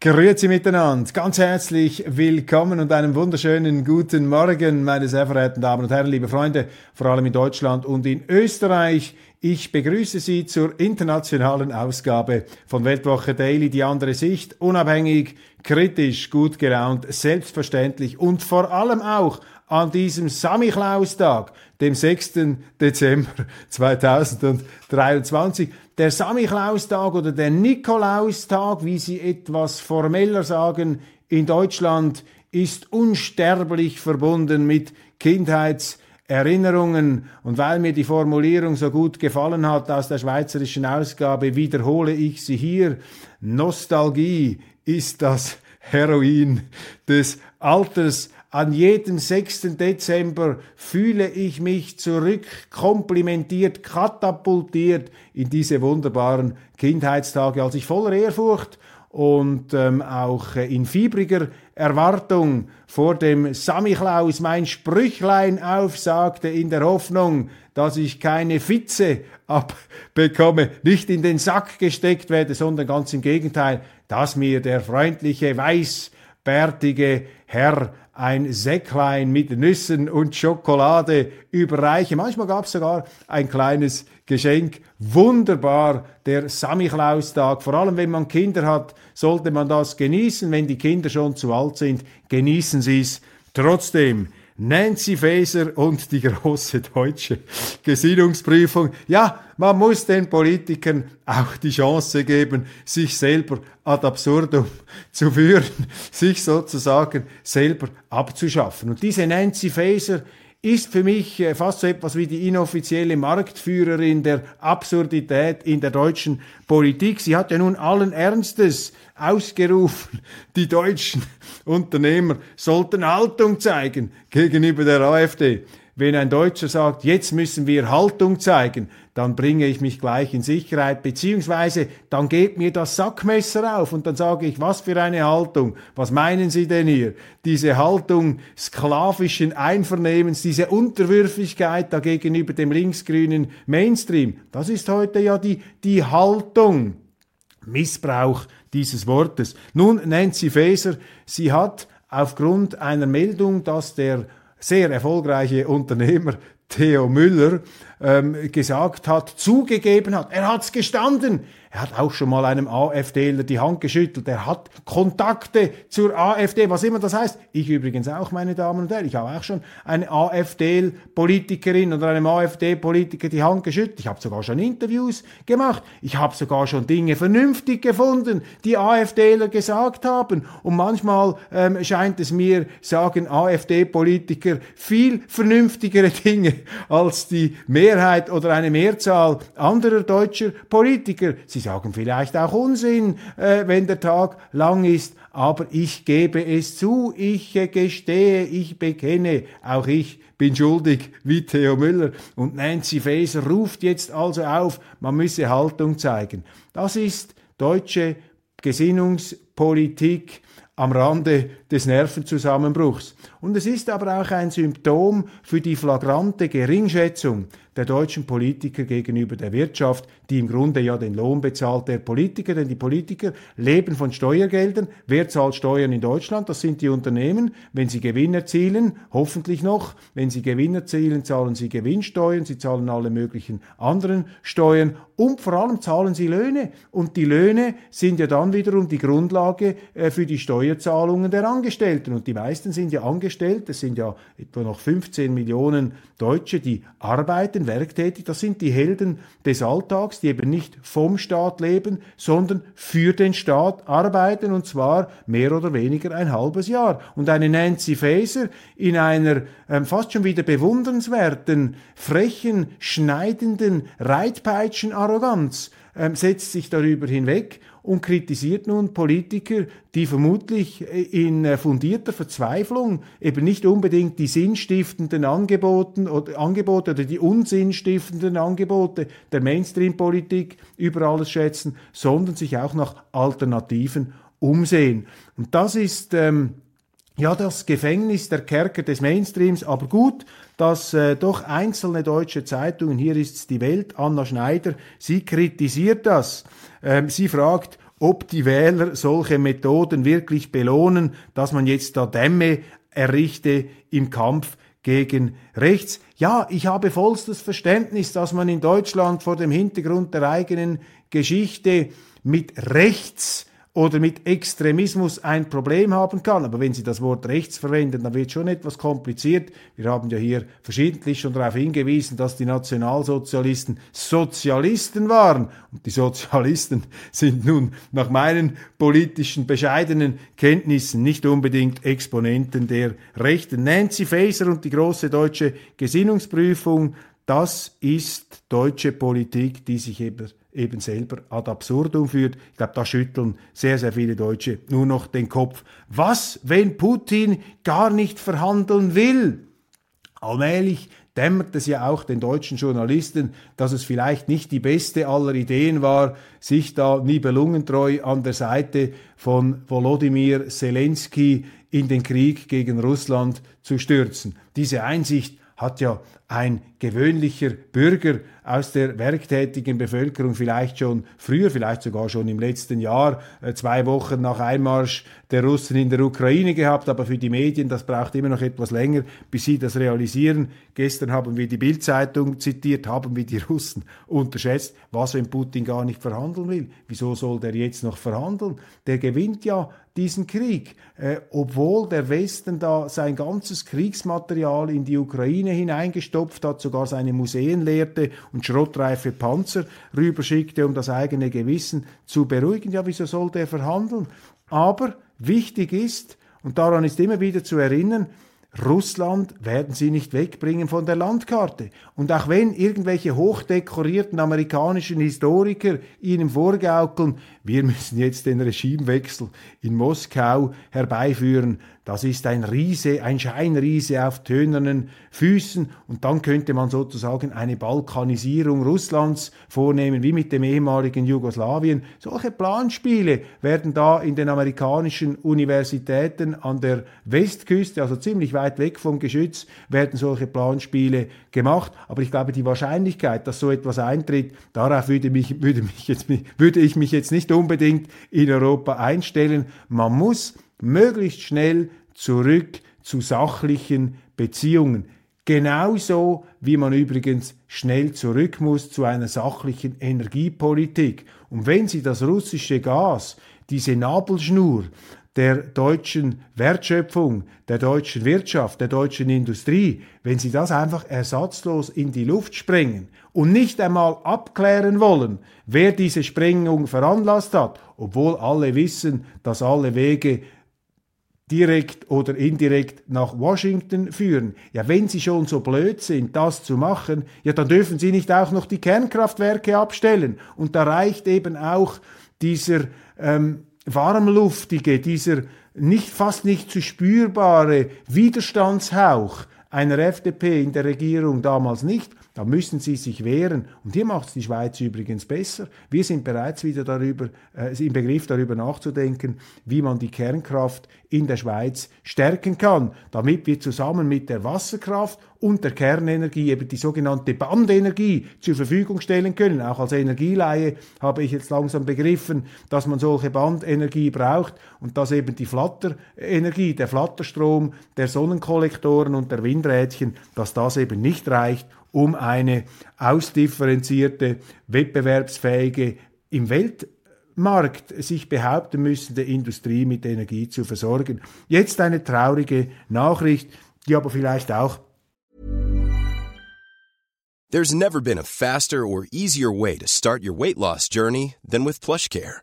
Grüezi miteinander, ganz herzlich willkommen und einen wunderschönen guten Morgen, meine sehr verehrten Damen und Herren, liebe Freunde, vor allem in Deutschland und in Österreich. Ich begrüße Sie zur internationalen Ausgabe von Weltwoche Daily, die andere Sicht, unabhängig, kritisch, gut gelaunt, selbstverständlich und vor allem auch an diesem Samichlaustag, dem 6. Dezember 2023. Der Samichlaustag oder der Nikolaustag, wie sie etwas formeller sagen, in Deutschland ist unsterblich verbunden mit Kindheitserinnerungen. Und weil mir die Formulierung so gut gefallen hat aus der schweizerischen Ausgabe, wiederhole ich sie hier. Nostalgie ist das Heroin des Alters an jedem 6. Dezember fühle ich mich zurück, komplimentiert, katapultiert in diese wunderbaren Kindheitstage, als ich voller Ehrfurcht und ähm, auch äh, in fiebriger Erwartung vor dem Samichlaus mein Sprüchlein aufsagte in der Hoffnung, dass ich keine Fitze abbekomme, nicht in den Sack gesteckt werde, sondern ganz im Gegenteil, dass mir der freundliche, weißbärtige Herr ein Säcklein mit Nüssen und Schokolade überreiche. Manchmal gab es sogar ein kleines Geschenk. Wunderbar, der Samichlaustag. Vor allem, wenn man Kinder hat, sollte man das genießen. Wenn die Kinder schon zu alt sind, genießen Sie es trotzdem. Nancy Faeser und die große deutsche Gesinnungsprüfung. Ja, man muss den Politikern auch die Chance geben, sich selber ad absurdum zu führen, sich sozusagen selber abzuschaffen. Und diese Nancy Faeser ist für mich äh, fast so etwas wie die inoffizielle Marktführerin der Absurdität in der deutschen Politik. Sie hat ja nun allen Ernstes ausgerufen, die deutschen Unternehmer sollten Haltung zeigen gegenüber der AfD. Wenn ein Deutscher sagt, jetzt müssen wir Haltung zeigen, dann bringe ich mich gleich in Sicherheit, beziehungsweise dann gebt mir das Sackmesser auf und dann sage ich, was für eine Haltung, was meinen Sie denn hier? Diese Haltung sklavischen Einvernehmens, diese Unterwürfigkeit da gegenüber dem linksgrünen Mainstream, das ist heute ja die, die Haltung. Missbrauch dieses Wortes. Nun, Nancy Faeser, sie hat aufgrund einer Meldung, dass der sehr erfolgreiche Unternehmer Theo Müller ähm, gesagt hat, zugegeben hat. Er hat's gestanden. Er hat auch schon mal einem AfDler die Hand geschüttelt. Er hat Kontakte zur AfD, was immer das heißt. Ich übrigens auch, meine Damen und Herren. Ich habe auch schon eine AfD-Politikerin oder einem AfD-Politiker die Hand geschüttelt. Ich habe sogar schon Interviews gemacht. Ich habe sogar schon Dinge vernünftig gefunden, die AfDler gesagt haben. Und manchmal ähm, scheint es mir, sagen AfD-Politiker viel vernünftigere Dinge als die Mehrheit oder eine Mehrzahl anderer deutscher Politiker. Sie sagen vielleicht auch Unsinn, äh, wenn der Tag lang ist, aber ich gebe es zu, ich äh, gestehe, ich bekenne, auch ich bin schuldig, wie Theo Müller. Und Nancy Faeser ruft jetzt also auf, man müsse Haltung zeigen. Das ist deutsche Gesinnungspolitik am Rande des Nervenzusammenbruchs. Und es ist aber auch ein Symptom für die flagrante Geringschätzung der deutschen Politiker gegenüber der Wirtschaft, die im Grunde ja den Lohn bezahlt der Politiker, denn die Politiker leben von Steuergeldern. Wer zahlt Steuern in Deutschland? Das sind die Unternehmen. Wenn sie Gewinn erzielen, hoffentlich noch, wenn sie Gewinn erzielen, zahlen sie Gewinnsteuern, sie zahlen alle möglichen anderen Steuern und vor allem zahlen sie Löhne. Und die Löhne sind ja dann wiederum die Grundlage äh, für die Steuerzahlungen der Angestellten. Und die meisten sind ja angestellt, es sind ja etwa noch 15 Millionen Deutsche, die arbeiten, werktätig. Das sind die Helden des Alltags, die eben nicht vom Staat leben, sondern für den Staat arbeiten und zwar mehr oder weniger ein halbes Jahr. Und eine Nancy Faeser in einer ähm, fast schon wieder bewundernswerten, frechen, schneidenden Reitpeitschen-Arroganz setzt sich darüber hinweg und kritisiert nun Politiker, die vermutlich äh, in äh, fundierter Verzweiflung eben nicht unbedingt die sinnstiftenden Angeboten oder Angebote oder die unsinnstiftenden Angebote der Mainstream-Politik über alles schätzen, sondern sich auch nach Alternativen umsehen. Und das ist ähm, ja das Gefängnis der Kerker des Mainstreams, aber gut, dass äh, doch einzelne deutsche Zeitungen, hier ist die Welt, Anna Schneider, sie kritisiert das. Ähm, sie fragt, ob die Wähler solche Methoden wirklich belohnen, dass man jetzt da Dämme errichte im Kampf gegen rechts. Ja, ich habe vollstes Verständnis, dass man in Deutschland vor dem Hintergrund der eigenen Geschichte mit rechts oder mit Extremismus ein Problem haben kann. Aber wenn Sie das Wort rechts verwenden, dann wird schon etwas kompliziert. Wir haben ja hier verschiedentlich schon darauf hingewiesen, dass die Nationalsozialisten Sozialisten waren. Und die Sozialisten sind nun nach meinen politischen bescheidenen Kenntnissen nicht unbedingt Exponenten der Rechten. Nancy Faeser und die große deutsche Gesinnungsprüfung, das ist deutsche Politik, die sich eben eben selber ad absurdum führt. Ich glaube, da schütteln sehr, sehr viele Deutsche nur noch den Kopf. Was, wenn Putin gar nicht verhandeln will? Allmählich dämmert es ja auch den deutschen Journalisten, dass es vielleicht nicht die beste aller Ideen war, sich da nibelungentreu an der Seite von Volodymyr Zelensky in den Krieg gegen Russland zu stürzen. Diese Einsicht hat ja ein gewöhnlicher Bürger aus der werktätigen Bevölkerung vielleicht schon früher, vielleicht sogar schon im letzten Jahr, äh, zwei Wochen nach Einmarsch der Russen in der Ukraine gehabt, aber für die Medien, das braucht immer noch etwas länger, bis sie das realisieren. Gestern haben wir die Bildzeitung zitiert, haben wir die Russen unterschätzt. Was, wenn Putin gar nicht verhandeln will? Wieso soll der jetzt noch verhandeln? Der gewinnt ja diesen Krieg, äh, obwohl der Westen da sein ganzes Kriegsmaterial in die Ukraine hineingestopft hat, sogar seine Museen leerte und schrottreife Panzer rüberschickte, um das eigene Gewissen zu beruhigen. Ja, wieso soll der verhandeln? Aber wichtig ist, und daran ist immer wieder zu erinnern, Russland werden sie nicht wegbringen von der Landkarte. Und auch wenn irgendwelche hochdekorierten amerikanischen Historiker ihnen vorgaukeln, wir müssen jetzt den Regimewechsel in Moskau herbeiführen, das ist ein Riese, ein Scheinriese auf tönernen Füßen und dann könnte man sozusagen eine Balkanisierung Russlands vornehmen, wie mit dem ehemaligen Jugoslawien. Solche Planspiele werden da in den amerikanischen Universitäten an der Westküste, also ziemlich weit weg vom Geschütz, werden solche Planspiele gemacht. Aber ich glaube, die Wahrscheinlichkeit, dass so etwas eintritt, darauf würde, mich, würde, mich jetzt, würde ich mich jetzt nicht unbedingt in Europa einstellen. Man muss möglichst schnell zurück zu sachlichen Beziehungen. Genauso wie man übrigens schnell zurück muss zu einer sachlichen Energiepolitik. Und wenn Sie das russische Gas, diese Nabelschnur der deutschen Wertschöpfung, der deutschen Wirtschaft, der deutschen Industrie, wenn Sie das einfach ersatzlos in die Luft sprengen und nicht einmal abklären wollen, wer diese Sprengung veranlasst hat, obwohl alle wissen, dass alle Wege direkt oder indirekt nach Washington führen. Ja, wenn Sie schon so blöd sind, das zu machen, ja, dann dürfen Sie nicht auch noch die Kernkraftwerke abstellen. Und da reicht eben auch dieser ähm, warmluftige, dieser nicht fast nicht zu spürbare Widerstandshauch einer FDP in der Regierung damals nicht. Da müssen sie sich wehren. Und hier macht es die Schweiz übrigens besser. Wir sind bereits wieder darüber, äh, im Begriff darüber nachzudenken, wie man die Kernkraft in der Schweiz stärken kann, damit wir zusammen mit der Wasserkraft und der Kernenergie eben die sogenannte Bandenergie zur Verfügung stellen können. Auch als Energieleihe habe ich jetzt langsam begriffen, dass man solche Bandenergie braucht und dass eben die Flatterenergie, der Flatterstrom der Sonnenkollektoren und der Windrädchen, dass das eben nicht reicht, um eine ausdifferenzierte, wettbewerbsfähige, im Weltmarkt sich behaupten müssende Industrie mit Energie zu versorgen. Jetzt eine traurige Nachricht, die aber vielleicht auch There's never been a faster or easier way to start your weight loss journey than with PlushCare.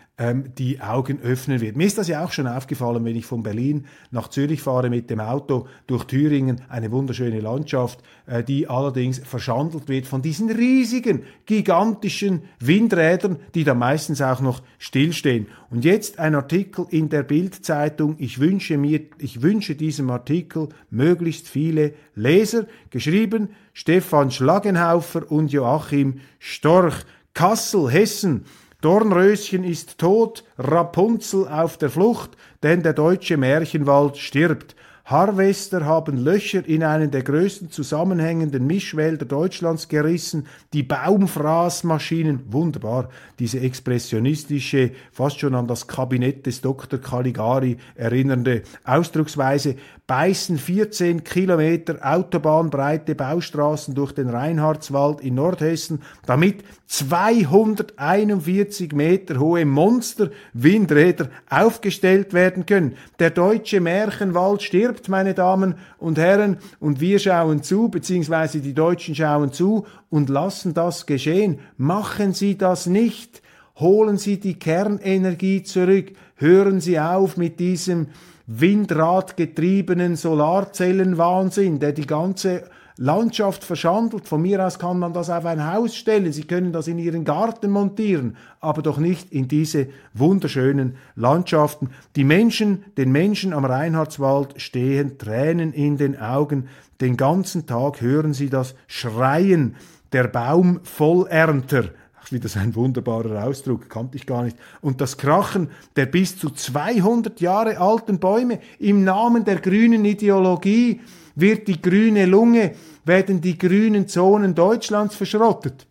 ähm, die Augen öffnen wird. Mir ist das ja auch schon aufgefallen, wenn ich von Berlin nach Zürich fahre mit dem Auto durch Thüringen, eine wunderschöne Landschaft, äh, die allerdings verschandelt wird von diesen riesigen, gigantischen Windrädern, die da meistens auch noch stillstehen. Und jetzt ein Artikel in der Bildzeitung. Ich wünsche mir, ich wünsche diesem Artikel möglichst viele Leser. Geschrieben Stefan Schlagenhaufer und Joachim Storch. Kassel, Hessen. Dornröschen ist tot, Rapunzel auf der Flucht, denn der deutsche Märchenwald stirbt. Harvester haben Löcher in einen der größten zusammenhängenden Mischwälder Deutschlands gerissen, die Baumfraßmaschinen, wunderbar, diese expressionistische, fast schon an das Kabinett des Dr. Caligari erinnernde Ausdrucksweise, beißen 14 Kilometer autobahnbreite Baustraßen durch den Reinhardswald in Nordhessen, damit 241 Meter hohe Monster-Windräder aufgestellt werden können. Der deutsche Märchenwald stirbt, meine Damen und Herren, und wir schauen zu, beziehungsweise die Deutschen schauen zu und lassen das geschehen. Machen Sie das nicht. Holen Sie die Kernenergie zurück. Hören Sie auf mit diesem windradgetriebenen Solarzellenwahnsinn, der die ganze Landschaft verschandelt. Von mir aus kann man das auf ein Haus stellen. Sie können das in Ihren Garten montieren, aber doch nicht in diese wunderschönen Landschaften. Die Menschen, den Menschen am Reinhardswald stehen Tränen in den Augen. Den ganzen Tag hören sie das Schreien der Baumvollernter wieder so ein wunderbarer Ausdruck, kannte ich gar nicht. Und das Krachen der bis zu 200 Jahre alten Bäume im Namen der grünen Ideologie wird die grüne Lunge, werden die grünen Zonen Deutschlands verschrottet.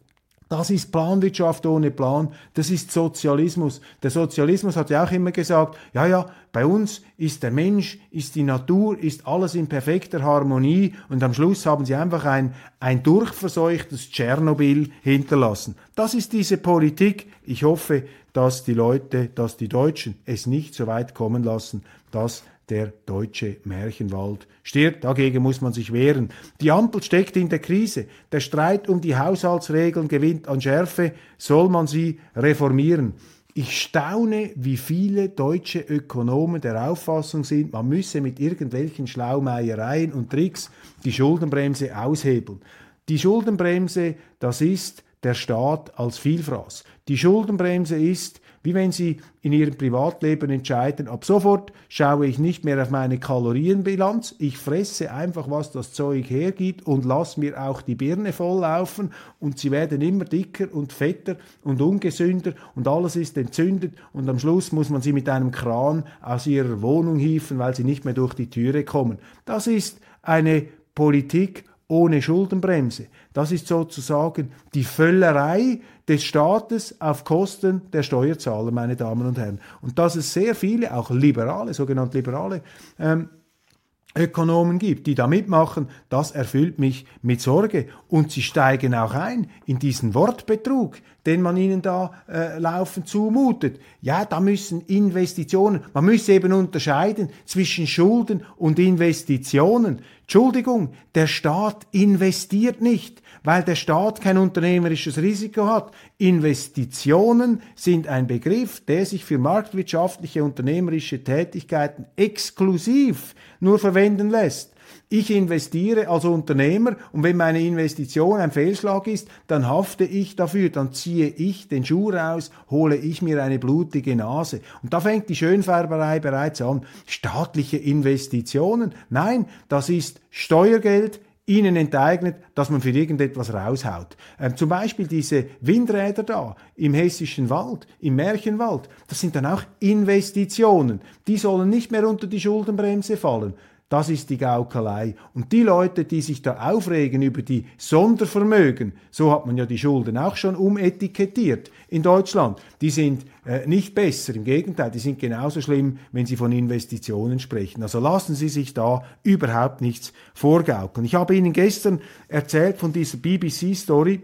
Das ist Planwirtschaft ohne Plan. Das ist Sozialismus. Der Sozialismus hat ja auch immer gesagt, ja, ja, bei uns ist der Mensch, ist die Natur, ist alles in perfekter Harmonie und am Schluss haben sie einfach ein, ein durchverseuchtes Tschernobyl hinterlassen. Das ist diese Politik. Ich hoffe, dass die Leute, dass die Deutschen es nicht so weit kommen lassen, dass der deutsche Märchenwald stirbt. Dagegen muss man sich wehren. Die Ampel steckt in der Krise. Der Streit um die Haushaltsregeln gewinnt an Schärfe. Soll man sie reformieren? Ich staune, wie viele deutsche Ökonomen der Auffassung sind, man müsse mit irgendwelchen Schlaumeiereien und Tricks die Schuldenbremse aushebeln. Die Schuldenbremse, das ist der Staat als Vielfraß. Die Schuldenbremse ist wie wenn Sie in Ihrem Privatleben entscheiden, ab sofort schaue ich nicht mehr auf meine Kalorienbilanz, ich fresse einfach, was das Zeug hergibt und lasse mir auch die Birne volllaufen. Und Sie werden immer dicker und fetter und ungesünder und alles ist entzündet. Und am Schluss muss man Sie mit einem Kran aus Ihrer Wohnung hieven, weil Sie nicht mehr durch die Türe kommen. Das ist eine Politik ohne Schuldenbremse. Das ist sozusagen die Völlerei des Staates auf Kosten der Steuerzahler, meine Damen und Herren. Und dass es sehr viele, auch liberale, sogenannte liberale ähm, Ökonomen gibt, die da mitmachen, das erfüllt mich mit Sorge. Und sie steigen auch ein in diesen Wortbetrug, den man ihnen da äh, laufend zumutet. Ja, da müssen Investitionen, man müsse eben unterscheiden zwischen Schulden und Investitionen. Entschuldigung, der Staat investiert nicht, weil der Staat kein unternehmerisches Risiko hat. Investitionen sind ein Begriff, der sich für marktwirtschaftliche unternehmerische Tätigkeiten exklusiv nur verwenden lässt. Ich investiere als Unternehmer und wenn meine Investition ein Fehlschlag ist, dann hafte ich dafür, dann ziehe ich den Schuh raus, hole ich mir eine blutige Nase. Und da fängt die Schönfärberei bereits an. Staatliche Investitionen? Nein, das ist Steuergeld, ihnen enteignet, dass man für irgendetwas raushaut. Ähm, zum Beispiel diese Windräder da im hessischen Wald, im Märchenwald, das sind dann auch Investitionen. Die sollen nicht mehr unter die Schuldenbremse fallen. Das ist die Gaukelei. Und die Leute, die sich da aufregen über die Sondervermögen, so hat man ja die Schulden auch schon umetikettiert in Deutschland, die sind äh, nicht besser. Im Gegenteil, die sind genauso schlimm, wenn sie von Investitionen sprechen. Also lassen Sie sich da überhaupt nichts vorgaukeln. Ich habe Ihnen gestern erzählt von dieser BBC-Story,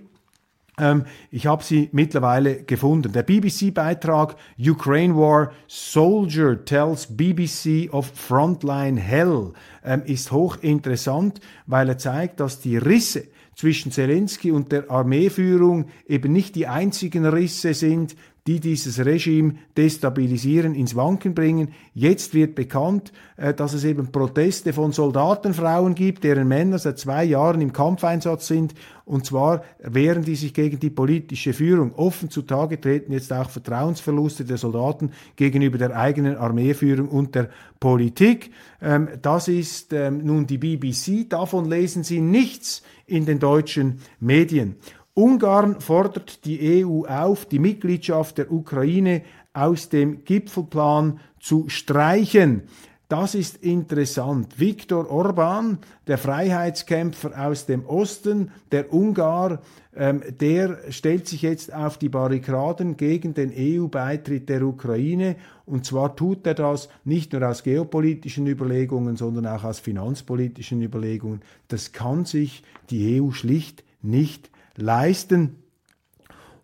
ich habe sie mittlerweile gefunden. Der BBC-Beitrag Ukraine War Soldier tells BBC of Frontline Hell ähm, ist hochinteressant, weil er zeigt, dass die Risse zwischen Zelensky und der Armeeführung eben nicht die einzigen Risse sind, die dieses Regime destabilisieren, ins Wanken bringen. Jetzt wird bekannt, äh, dass es eben Proteste von Soldatenfrauen gibt, deren Männer seit zwei Jahren im Kampfeinsatz sind. Und zwar wehren die sich gegen die politische Führung. Offen zutage treten jetzt auch Vertrauensverluste der Soldaten gegenüber der eigenen Armeeführung und der Politik. Ähm, das ist ähm, nun die BBC. Davon lesen Sie nichts in den deutschen Medien. Ungarn fordert die EU auf, die Mitgliedschaft der Ukraine aus dem Gipfelplan zu streichen. Das ist interessant. Viktor Orban, der Freiheitskämpfer aus dem Osten, der Ungar, ähm, der stellt sich jetzt auf die Barrikaden gegen den EU-Beitritt der Ukraine. Und zwar tut er das nicht nur aus geopolitischen Überlegungen, sondern auch aus finanzpolitischen Überlegungen. Das kann sich die EU schlicht nicht leisten.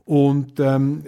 Und ähm,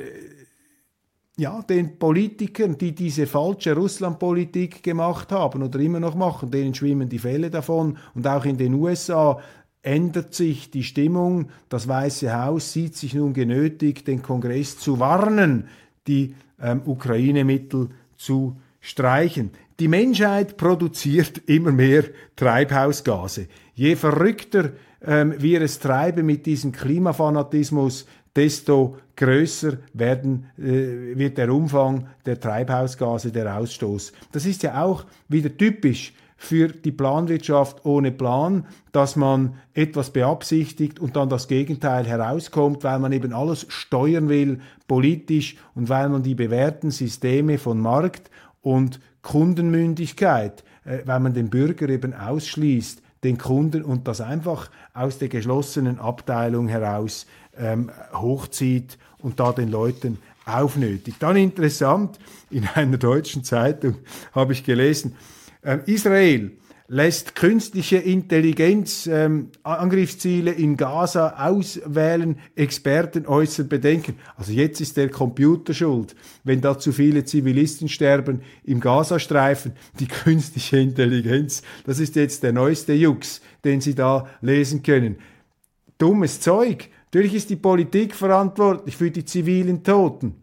ja, den Politikern, die diese falsche Russlandpolitik gemacht haben oder immer noch machen, denen schwimmen die Fälle davon. Und auch in den USA ändert sich die Stimmung. Das Weiße Haus sieht sich nun genötigt, den Kongress zu warnen, die ähm, Ukraine-Mittel zu streichen. Die Menschheit produziert immer mehr Treibhausgase. Je verrückter ähm, wir es treiben mit diesem Klimafanatismus, desto größer werden, äh, wird der Umfang der Treibhausgase, der Ausstoß. Das ist ja auch wieder typisch für die Planwirtschaft ohne Plan, dass man etwas beabsichtigt und dann das Gegenteil herauskommt, weil man eben alles steuern will, politisch und weil man die bewährten Systeme von Markt und Kundenmündigkeit, äh, weil man den Bürger eben ausschließt, den Kunden und das einfach aus der geschlossenen Abteilung heraus ähm, hochzieht und da den Leuten aufnötigt. Dann interessant, in einer deutschen Zeitung habe ich gelesen, äh, Israel lässt künstliche Intelligenz ähm, Angriffsziele in Gaza auswählen, Experten äußern Bedenken. Also jetzt ist der Computer schuld, wenn da zu viele Zivilisten sterben im Gazastreifen. Die künstliche Intelligenz, das ist jetzt der neueste Jux, den Sie da lesen können. Dummes Zeug. Natürlich ist die Politik verantwortlich für die zivilen Toten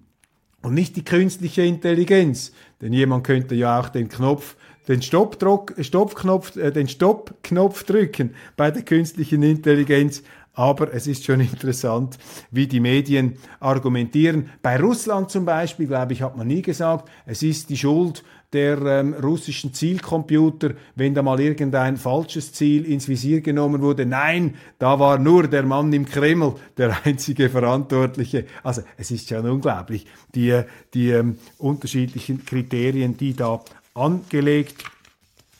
und nicht die künstliche Intelligenz. Denn jemand könnte ja auch den Knopf den Stoppknopf, äh, den Stoppknopf drücken bei der künstlichen Intelligenz. Aber es ist schon interessant, wie die Medien argumentieren. Bei Russland zum Beispiel, glaube ich, hat man nie gesagt, es ist die Schuld der ähm, russischen Zielcomputer, wenn da mal irgendein falsches Ziel ins Visier genommen wurde. Nein, da war nur der Mann im Kreml der einzige Verantwortliche. Also es ist schon unglaublich, die, die ähm, unterschiedlichen Kriterien, die da angelegt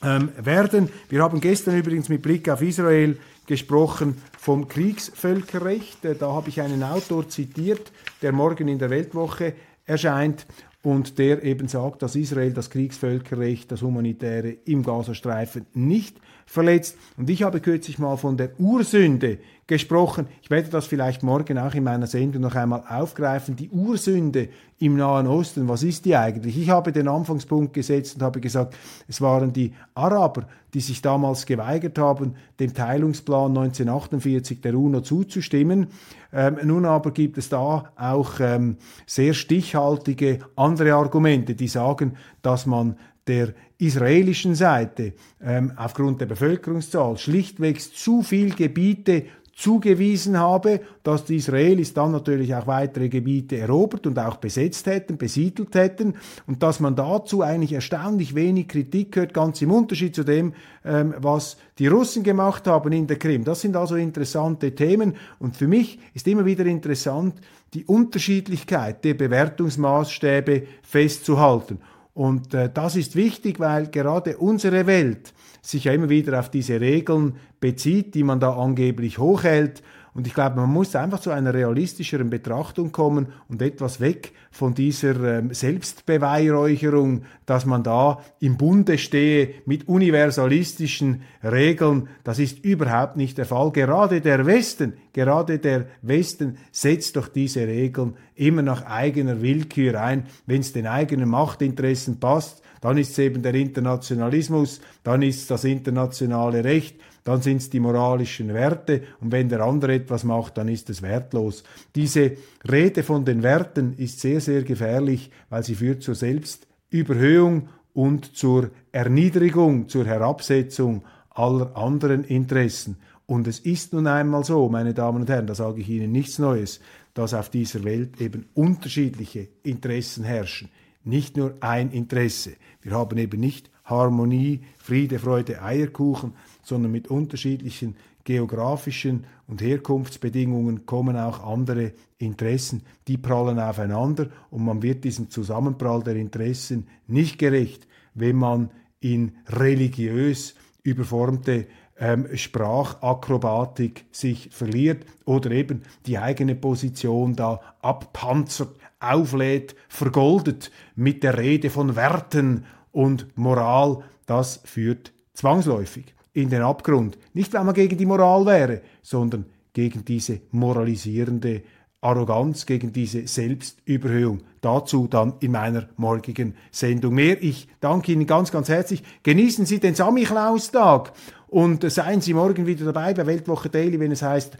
ähm, werden. Wir haben gestern übrigens mit Blick auf Israel gesprochen vom Kriegsvölkerrecht. Äh, da habe ich einen Autor zitiert, der morgen in der Weltwoche erscheint und der eben sagt, dass Israel das Kriegsvölkerrecht, das humanitäre im Gazastreifen nicht verletzt. Und ich habe kürzlich mal von der Ursünde gesprochen. Ich werde das vielleicht morgen auch in meiner Sendung noch einmal aufgreifen. Die Ursünde im Nahen Osten, was ist die eigentlich? Ich habe den Anfangspunkt gesetzt und habe gesagt, es waren die Araber, die sich damals geweigert haben, dem Teilungsplan 1948 der UNO zuzustimmen. Ähm, nun aber gibt es da auch ähm, sehr stichhaltige andere Argumente, die sagen, dass man der israelischen Seite ähm, aufgrund der Bevölkerungszahl schlichtweg zu viel Gebiete zugewiesen habe, dass die Israelis dann natürlich auch weitere Gebiete erobert und auch besetzt hätten, besiedelt hätten und dass man dazu eigentlich erstaunlich wenig Kritik hört, ganz im Unterschied zu dem, ähm, was die Russen gemacht haben in der Krim. Das sind also interessante Themen und für mich ist immer wieder interessant, die Unterschiedlichkeit der Bewertungsmaßstäbe festzuhalten. Und äh, das ist wichtig, weil gerade unsere Welt sich ja immer wieder auf diese Regeln bezieht, die man da angeblich hochhält. Und ich glaube, man muss einfach zu einer realistischeren Betrachtung kommen und etwas weg von dieser ähm, Selbstbeweihräucherung, dass man da im Bunde stehe mit universalistischen Regeln. Das ist überhaupt nicht der Fall. Gerade der Westen, gerade der Westen setzt doch diese Regeln immer nach eigener Willkür ein, wenn es den eigenen Machtinteressen passt. Dann ist es eben der Internationalismus, dann ist das internationale Recht, dann sind es die moralischen Werte und wenn der andere etwas macht, dann ist es wertlos. Diese Rede von den Werten ist sehr, sehr gefährlich, weil sie führt zur Selbstüberhöhung und zur Erniedrigung, zur Herabsetzung aller anderen Interessen. Und es ist nun einmal so, meine Damen und Herren, da sage ich Ihnen nichts Neues, dass auf dieser Welt eben unterschiedliche Interessen herrschen. Nicht nur ein Interesse. Wir haben eben nicht Harmonie, Friede, Freude, Eierkuchen, sondern mit unterschiedlichen geografischen und Herkunftsbedingungen kommen auch andere Interessen, die prallen aufeinander und man wird diesem Zusammenprall der Interessen nicht gerecht, wenn man in religiös überformte ähm, Sprachakrobatik sich verliert oder eben die eigene Position da abpanzert, auflädt, vergoldet mit der Rede von Werten und Moral. Das führt zwangsläufig in den Abgrund. Nicht, weil man gegen die Moral wäre, sondern gegen diese moralisierende Arroganz, gegen diese Selbstüberhöhung. Dazu dann in meiner morgigen Sendung mehr. Ich danke Ihnen ganz, ganz herzlich. Genießen Sie den Samichlaustag und seien Sie morgen wieder dabei bei Weltwoche Daily, wenn es heißt,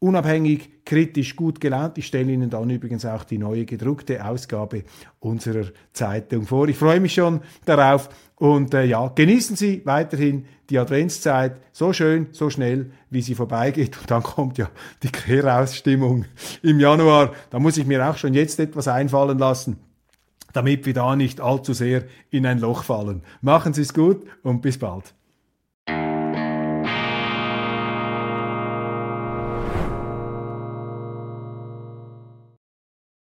unabhängig, kritisch, gut gelaunt. Ich stelle Ihnen dann übrigens auch die neue gedruckte Ausgabe unserer Zeitung vor. Ich freue mich schon darauf und äh, ja, genießen Sie weiterhin die Adventszeit so schön, so schnell, wie sie vorbeigeht. Und dann kommt ja die Querausstimmung im Januar. Da muss ich mir auch schon jetzt etwas einfallen lassen damit wir da nicht allzu sehr in ein Loch fallen. Machen Sie es gut und bis bald.